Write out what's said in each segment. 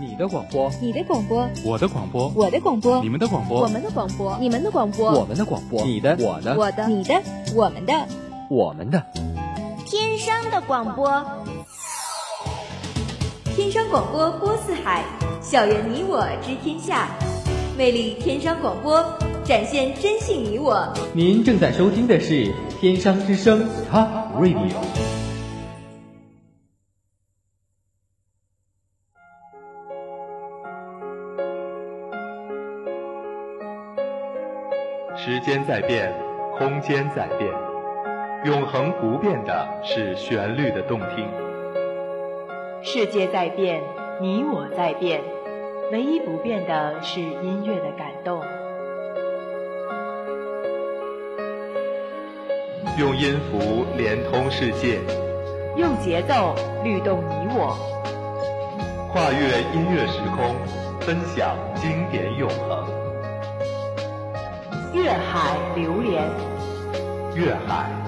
你的广播，你的广播，我的广播，我的广播，你们的广播，我们的广播，你们的广播，我们的广播，你的，我的，我的，你的，我们的，我们的，天生的广播，天生广播播四海，校园你我知天下，魅力天生广播，展现真性你我。您正在收听的是天商之声 Top Radio。间在变，空间在变，永恒不变的是旋律的动听。世界在变，你我在变，唯一不变的是音乐的感动。用音符连通世界，用节奏律动你我，跨越音乐时空，分享经典永恒。粤海榴莲，粤海。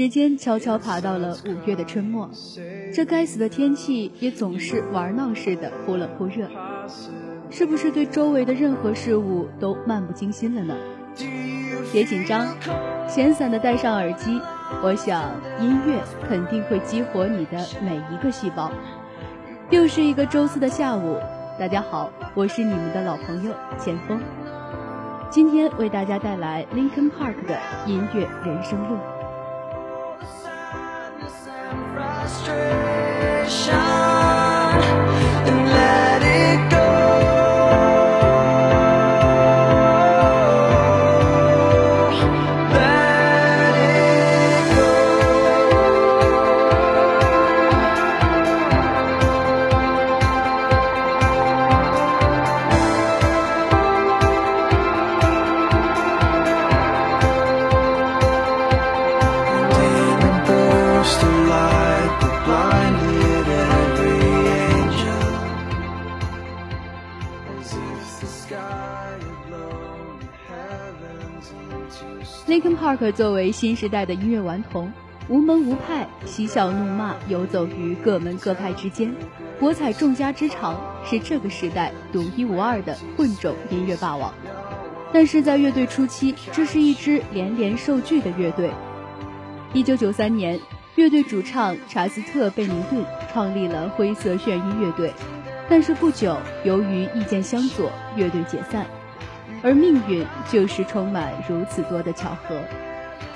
时间悄悄爬到了五月的春末，这该死的天气也总是玩闹似的忽冷忽热，是不是对周围的任何事物都漫不经心了呢？别紧张，闲散的戴上耳机，我想音乐肯定会激活你的每一个细胞。又是一个周四的下午，大家好，我是你们的老朋友钱枫，今天为大家带来 Linkin Park 的音乐人生路。frustration. Park 作为新时代的音乐顽童，无门无派，嬉笑怒骂，游走于各门各派之间，博采众家之长，是这个时代独一无二的混种音乐霸王。但是在乐队初期，这是一支连连受拒的乐队。一九九三年，乐队主唱查斯特·贝宁顿创立了灰色眩晕乐队，但是不久，由于意见相左，乐队解散。而命运就是充满如此多的巧合。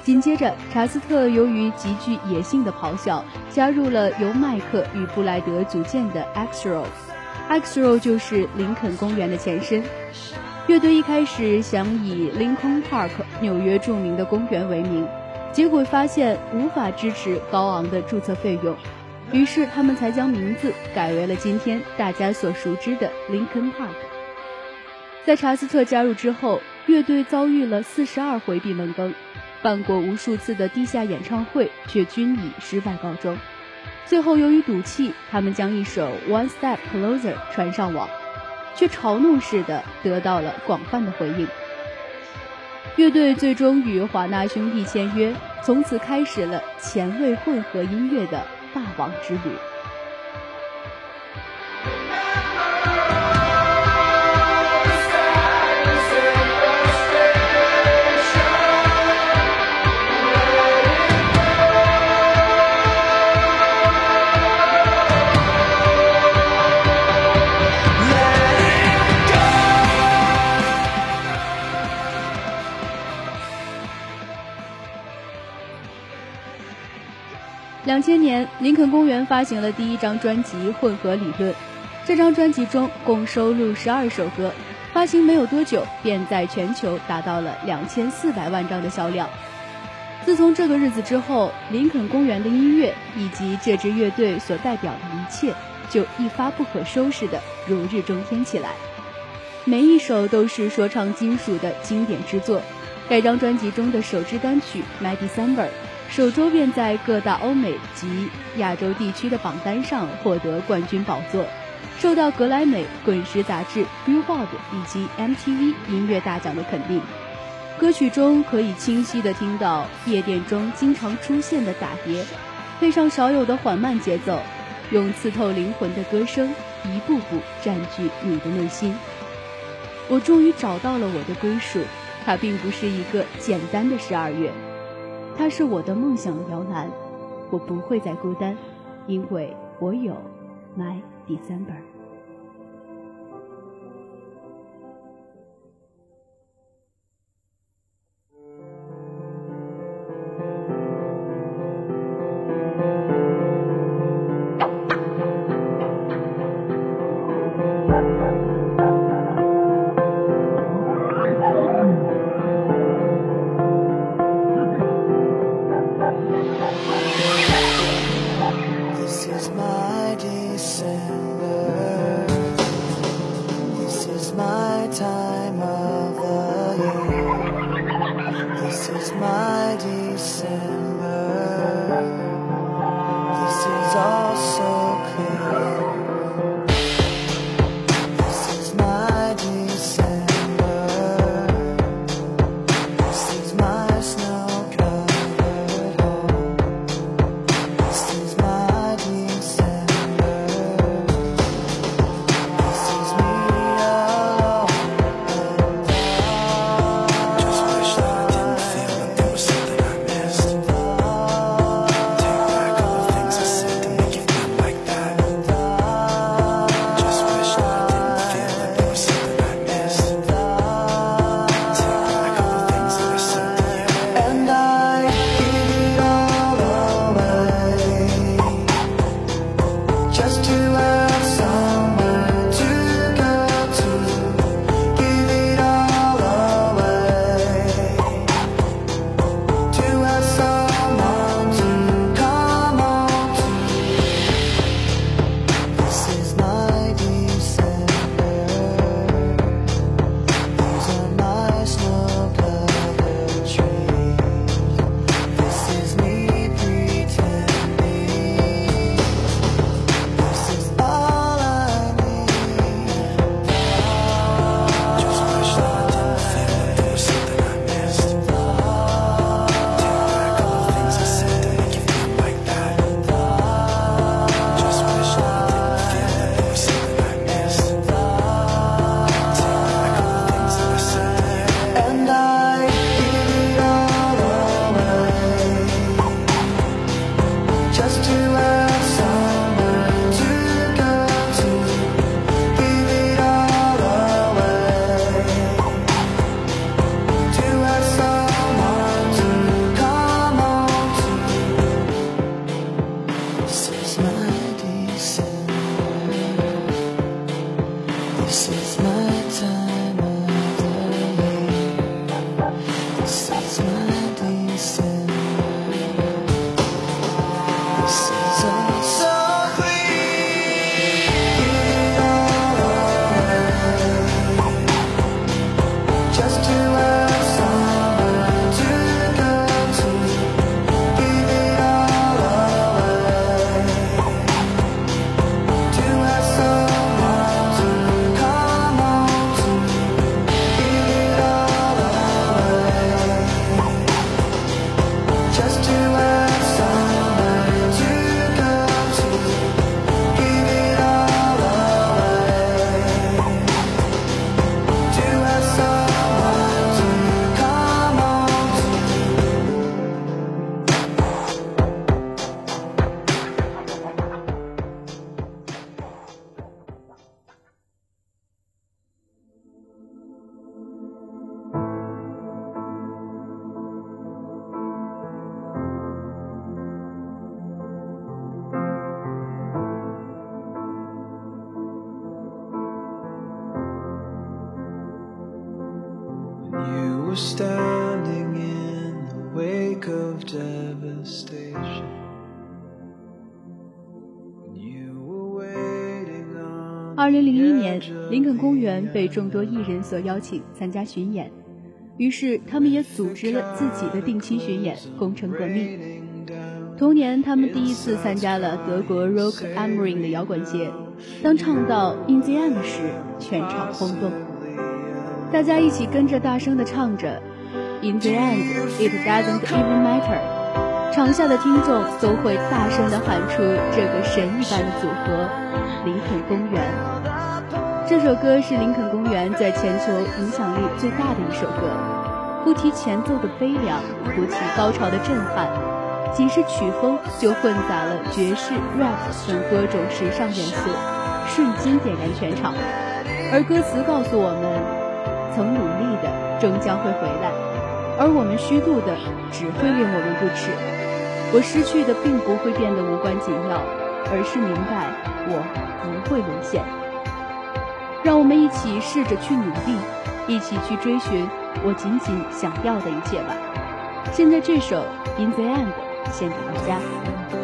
紧接着，查斯特由于极具野性的咆哮，加入了由麦克与布莱德组建的 X Row。X Row 就是林肯公园的前身。乐队一开始想以 Lincoln Park 纽约著名的公园为名，结果发现无法支持高昂的注册费用，于是他们才将名字改为了今天大家所熟知的 Lincoln Park。在查斯特加入之后，乐队遭遇了四十二回闭门羹，办过无数次的地下演唱会，却均以失败告终。最后由于赌气，他们将一首《One Step Closer》传上网，却嘲弄似的得到了广泛的回应。乐队最终与华纳兄弟签约，从此开始了前卫混合音乐的霸王之旅。两千年，林肯公园发行了第一张专辑《混合理论》，这张专辑中共收录十二首歌，发行没有多久便在全球达到了两千四百万张的销量。自从这个日子之后，林肯公园的音乐以及这支乐队所代表的一切，就一发不可收拾的如日中天起来。每一首都是说唱金属的经典之作。该张专辑中的首支单曲《My December》，首周便在各大欧美及亚洲地区的榜单上获得冠军宝座，受到格莱美、滚石杂志、Billboard 以及 MTV 音乐大奖的肯定。歌曲中可以清晰地听到夜店中经常出现的打碟，配上少有的缓慢节奏，用刺透灵魂的歌声一步步占据你的内心。我终于找到了我的归属，它并不是一个简单的十二月，它是我的梦想的摇篮。我不会再孤单，因为我有 My December。林肯公园被众多艺人所邀请参加巡演，于是他们也组织了自己的定期巡演，工程革命。同年，他们第一次参加了德国 Rock am Ring 的摇滚节，当唱到 In the End 时，全场轰动，大家一起跟着大声地唱着 In the End It doesn't even matter，场下的听众都会大声地喊出这个神一般的组合——林肯公园。这首歌是林肯公园在全球影响力最大的一首歌，不提前奏的悲凉，不提高潮的震撼。仅是曲风就混杂了爵士、rap 等多种时尚元素，瞬间点燃全场。而歌词告诉我们：曾努力的终将会回来，而我们虚度的只会令我们不耻。我失去的并不会变得无关紧要，而是明白我不会沦陷。让我们一起试着去努力，一起去追寻我仅仅想要的一切吧。现在这首《In the End》。献给大家。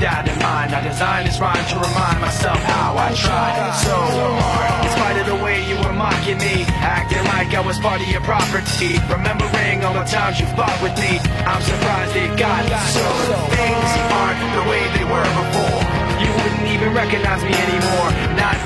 that in mind. I designed this rhyme to remind myself how I tried. So hard. In spite of the way you were mocking me Acting like I was part of your property. Remembering all the times you fought with me I'm surprised it got so Things aren't the way they were before. You wouldn't even recognize me anymore. Not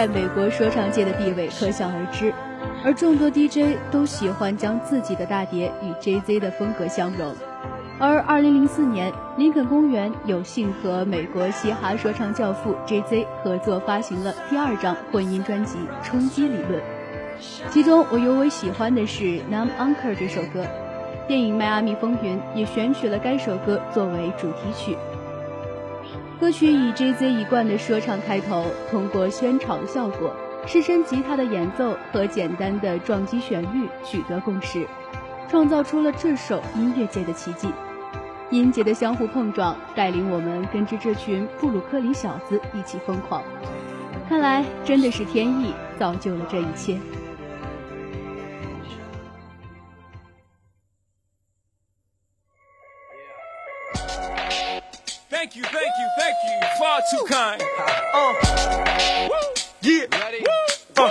在美国说唱界的地位可想而知，而众多 DJ 都喜欢将自己的大碟与 JZ 的风格相融。而2004年，林肯公园有幸和美国嘻哈说唱教父 JZ 合作发行了第二张混音专辑《冲击理论》，其中我尤为喜欢的是《Numb Anchor》这首歌。电影《迈阿密风云》也选取了该首歌作为主题曲。歌曲以 JZ 一贯的说唱开头，通过宣场效果、失真吉他的演奏和简单的撞击旋律取得共识，创造出了这首音乐界的奇迹。音节的相互碰撞，带领我们跟着这群布鲁克林小子一起疯狂。看来真的是天意造就了这一切。Thank you, thank you, thank you. Far too kind. Uh, woo, yeah. Ready? Uh,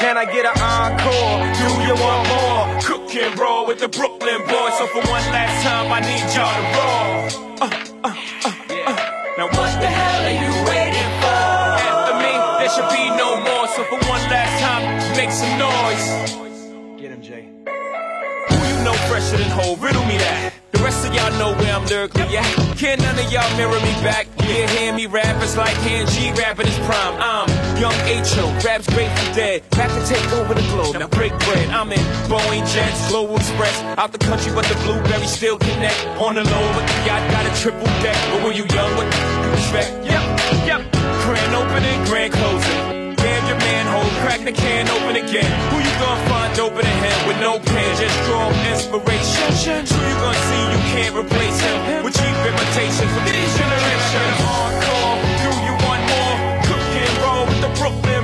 can I get an encore? Do you want more? Cook and roll with the Brooklyn boys. So for one last time, I need y'all to roll. Uh, uh, uh, uh. Now what the hell are you waiting for? After me, there should be no more. So for one last time, make some noise. Get him, Jay. Who you know fresher than whole? Riddle me that. Rest of y'all know where I'm lyrically at. Can none of y'all mirror me back? Yeah, hear me rap, it's like hand G rapping his prime. I'm young H.O., raps Grateful Dead. Back to take over the globe, now break bread. I'm in Boeing Jets, Global Express. Out the country, but the blueberry still connect. On the low, but the yacht got a triple deck. But when you young, what you expect? Yep, yep. Grand opening, grand closing. Manhole, crack the can open again. Who you gonna find open a hand with no pen, just draw inspiration? Who you gonna see you can't replace him with cheap imitations for this generation? Hardcore, do you want more? Cook and roll with the Brooklyn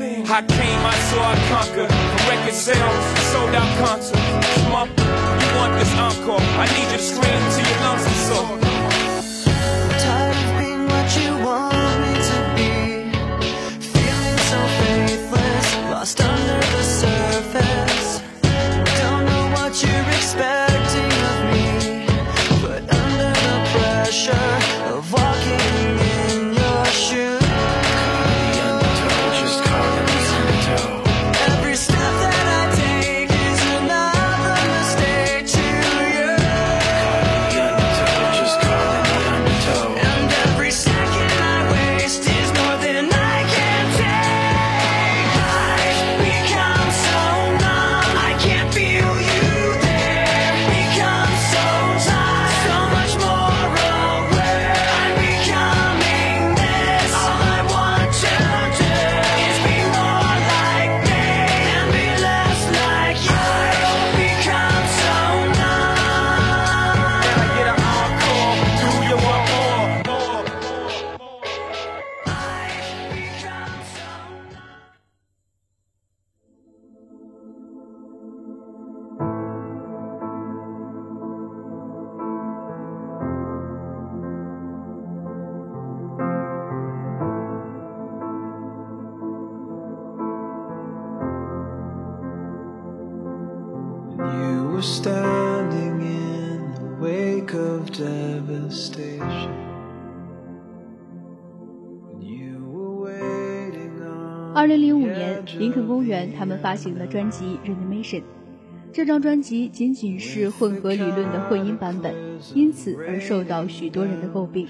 I came, I saw, I conquered. Record sales, sold out concerts. Come on, you want this encore? I need you to scream till your lungs are sore. Tired of being what you want me to be. Feeling so faithless, lost under the surface. Don't know what you're expecting were standing in the wake of devastation. 二零零五年，林肯公园他们发行了专辑《Reanimation》。这张专辑仅仅是混合理论的混音版本，因此而受到许多人的诟病。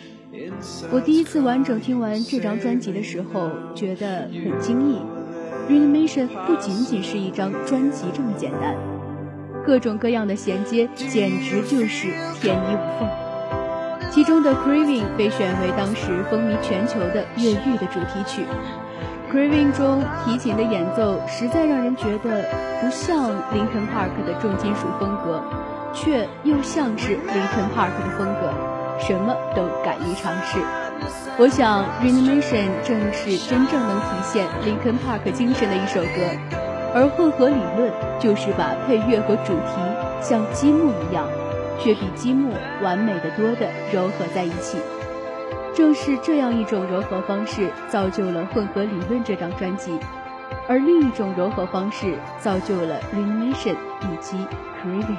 我第一次完整听完这张专辑的时候，觉得很惊异。Reanimation 不仅仅是一张专辑这么简单，各种各样的衔接简直就是天衣无缝。其中的 Craving 被选为当时风靡全球的越狱的主题曲。Craving 中提琴的演奏实在让人觉得不像 Linkin Park 的重金属风格，却又像是 Linkin Park 的风格，什么都敢于尝试。我想 Reanimation 正是真正能体现 Linkin Park 精神的一首歌，而混合理论就是把配乐和主题像积木一样，却比积木完美的多的糅合在一起。正是这样一种柔合方式，造就了《混合理论》这张专辑，而另一种柔合方式造就了《Reanimation》以及《Craving》。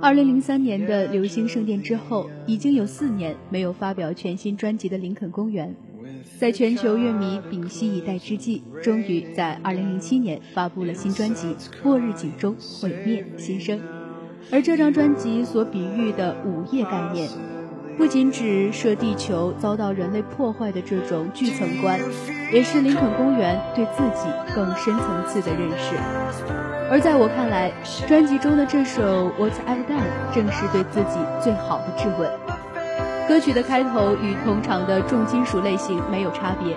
二零零三年的流星圣殿之后，已经有四年没有发表全新专辑的林肯公园，在全球乐迷屏息以待之际，终于在二零零七年发布了新专辑《末日警钟毁灭新生》。而这张专辑所比喻的午夜概念，不仅指涉地球遭到人类破坏的这种巨层观，也是林肯公园对自己更深层次的认识。而在我看来，专辑中的这首《What I've Done》正是对自己最好的质问。歌曲的开头与通常的重金属类型没有差别，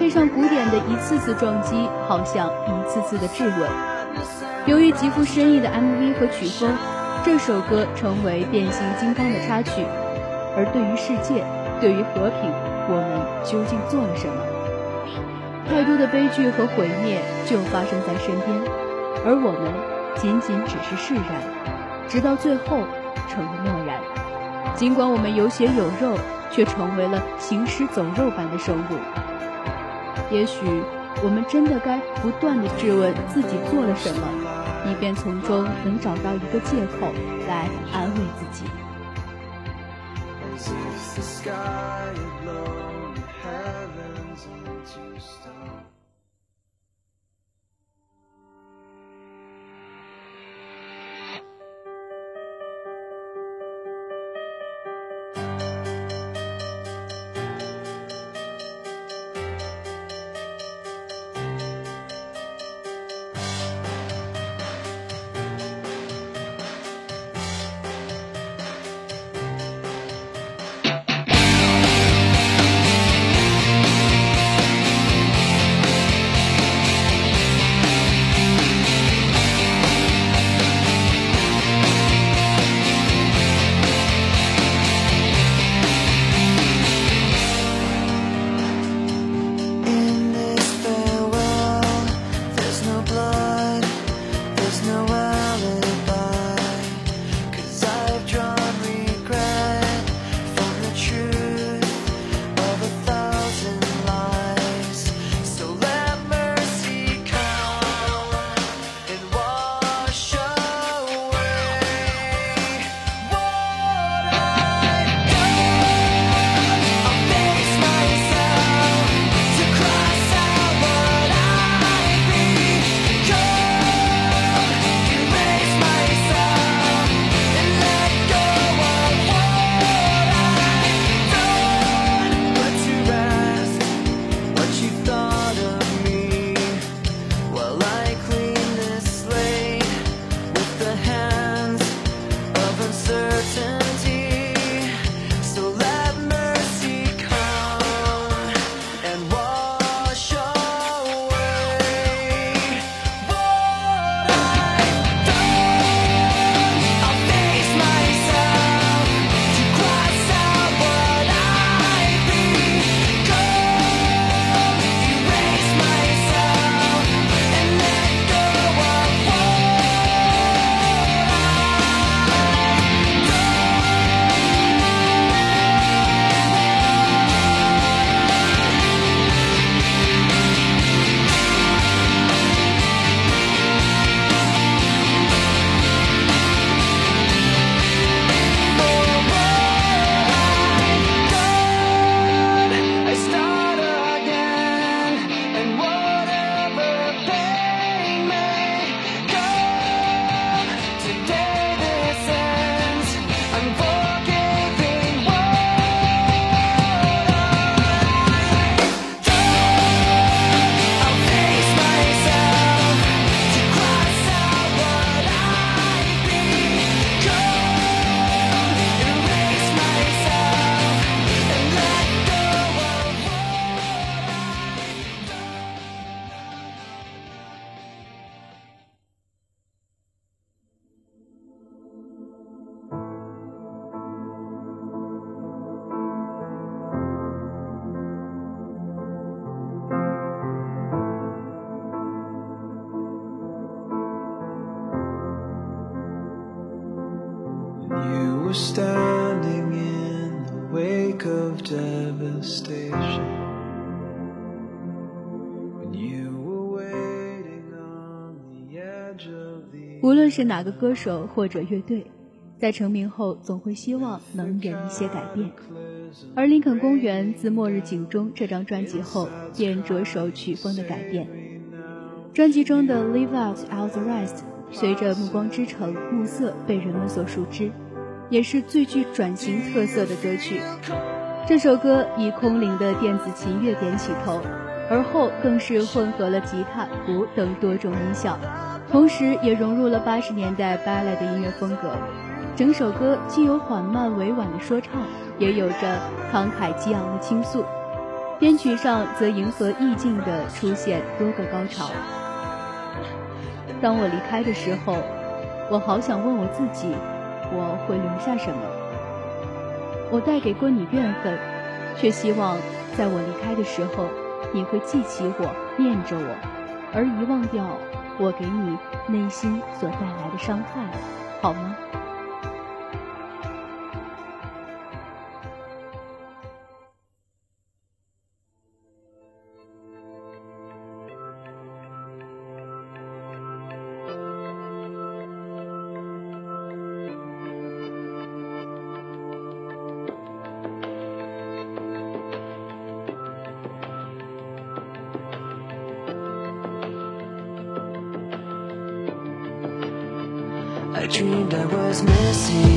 配上古典的一次次撞击，好像一次次的质问。由于极富深意的 MV 和曲风，这首歌成为变形金刚的插曲。而对于世界，对于和平，我们究竟做了什么？太多的悲剧和毁灭就发生在身边，而我们仅仅只是释然，直到最后成了漠然。尽管我们有血有肉，却成为了行尸走肉般的生物。也许我们真的该不断地质问自己做了什么，以便从中能找到一个借口来安慰自己。As if the sky had blown the heavens into stone. 是哪个歌手或者乐队，在成名后总会希望能有一些改变。而林肯公园自《末日警钟》这张专辑后，便着手曲风的改变。专辑中的《Leave Out All the Rest》随着《暮光之城》《暮色》被人们所熟知，也是最具转型特色的歌曲。这首歌以空灵的电子琴乐点起头，而后更是混合了吉他、鼓等多种音效，同时也融入了八十年代芭蕾的音乐风格。整首歌既有缓慢委婉的说唱，也有着慷慨激昂的倾诉。编曲上则迎合意境的出现多个高潮。当我离开的时候，我好想问我自己，我会留下什么？我带给过你怨恨，却希望在我离开的时候，你会记起我，念着我，而遗忘掉我给你内心所带来的伤害，好吗？Was missing.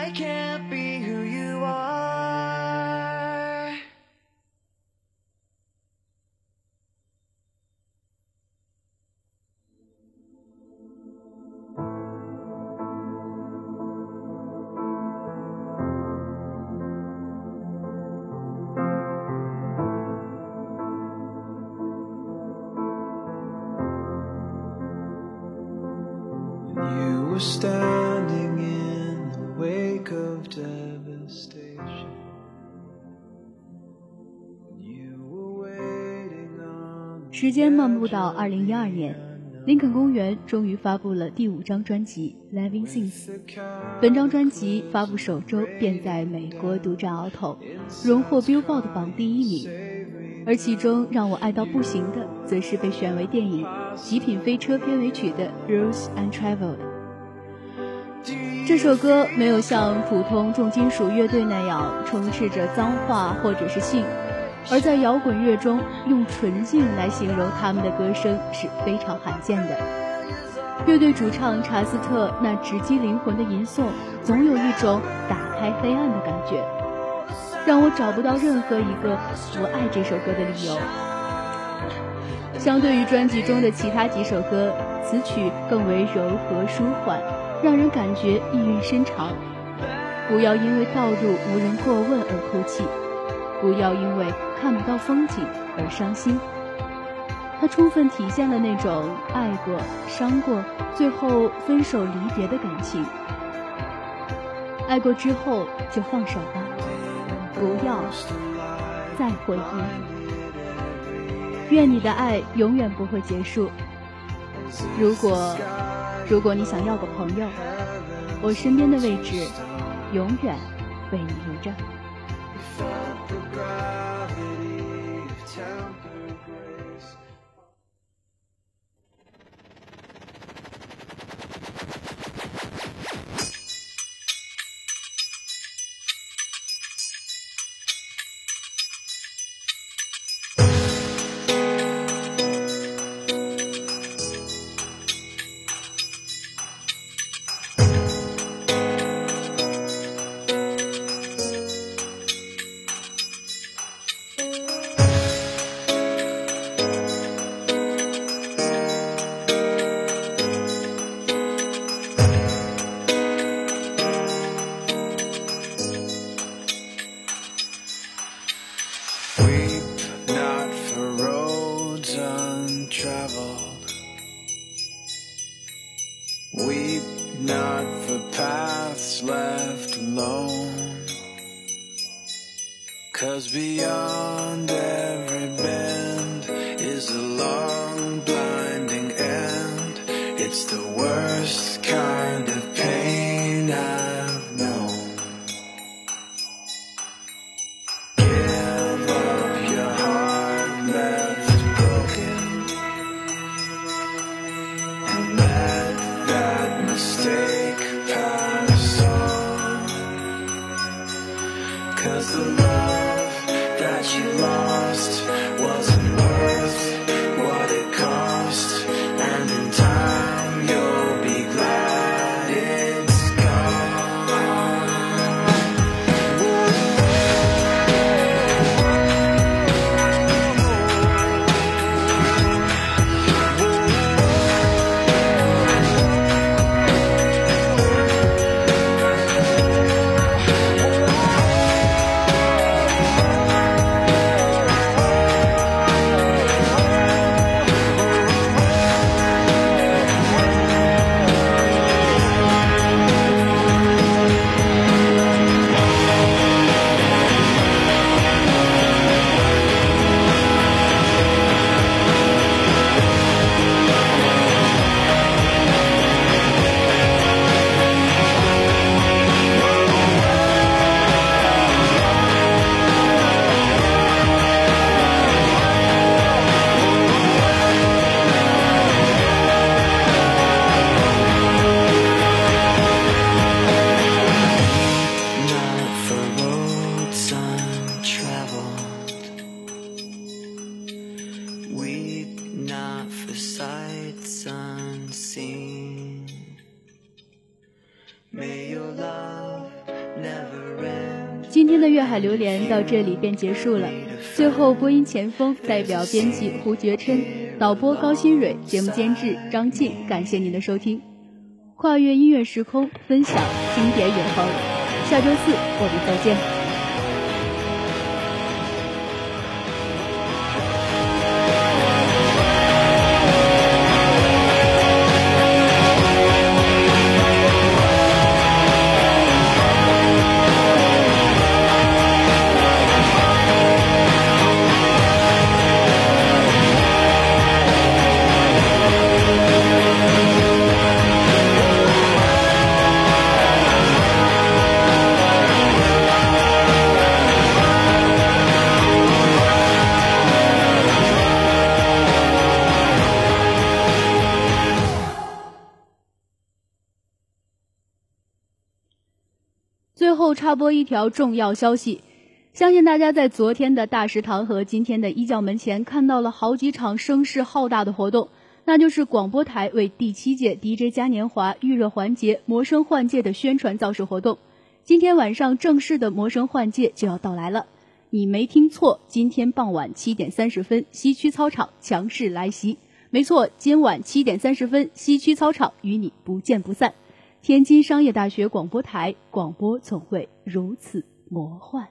I can't be who you 时间漫步到二零一二年，林肯公园终于发布了第五张专辑《Living Things》。本张专辑发布首周便在美国独占鳌头，荣获 Billboard 榜第一名。而其中让我爱到不行的，则是被选为电影《极品飞车》片尾曲的《Rules and Travel》。这首歌没有像普通重金属乐队那样充斥着脏话或者是性，而在摇滚乐中用纯净来形容他们的歌声是非常罕见的。乐队主唱查斯特那直击灵魂的吟诵，总有一种打开黑暗的感觉。让我找不到任何一个不爱这首歌的理由。相对于专辑中的其他几首歌，此曲更为柔和舒缓，让人感觉意蕴深长。不要因为道路无人过问而哭泣，不要因为看不到风景而伤心。它充分体现了那种爱过、伤过，最后分手离别的感情。爱过之后就放手吧。不要再回忆。愿你的爱永远不会结束。如果如果你想要个朋友，我身边的位置永远为你留着。santo grave. 这里便结束了。最后，播音前锋代表编辑胡觉琛、导播高新蕊、节目监制张静，感谢您的收听。跨越音乐时空，分享经典永恒。下周四我们再见。条重要消息，相信大家在昨天的大食堂和今天的一教门前看到了好几场声势浩大的活动，那就是广播台为第七届 DJ 嘉年华预热环节“魔声换届”的宣传造势活动。今天晚上正式的魔声换届就要到来了，你没听错，今天傍晚七点三十分，西区操场强势来袭。没错，今晚七点三十分，西区操场与你不见不散。天津商业大学广播台，广播总会如此魔幻。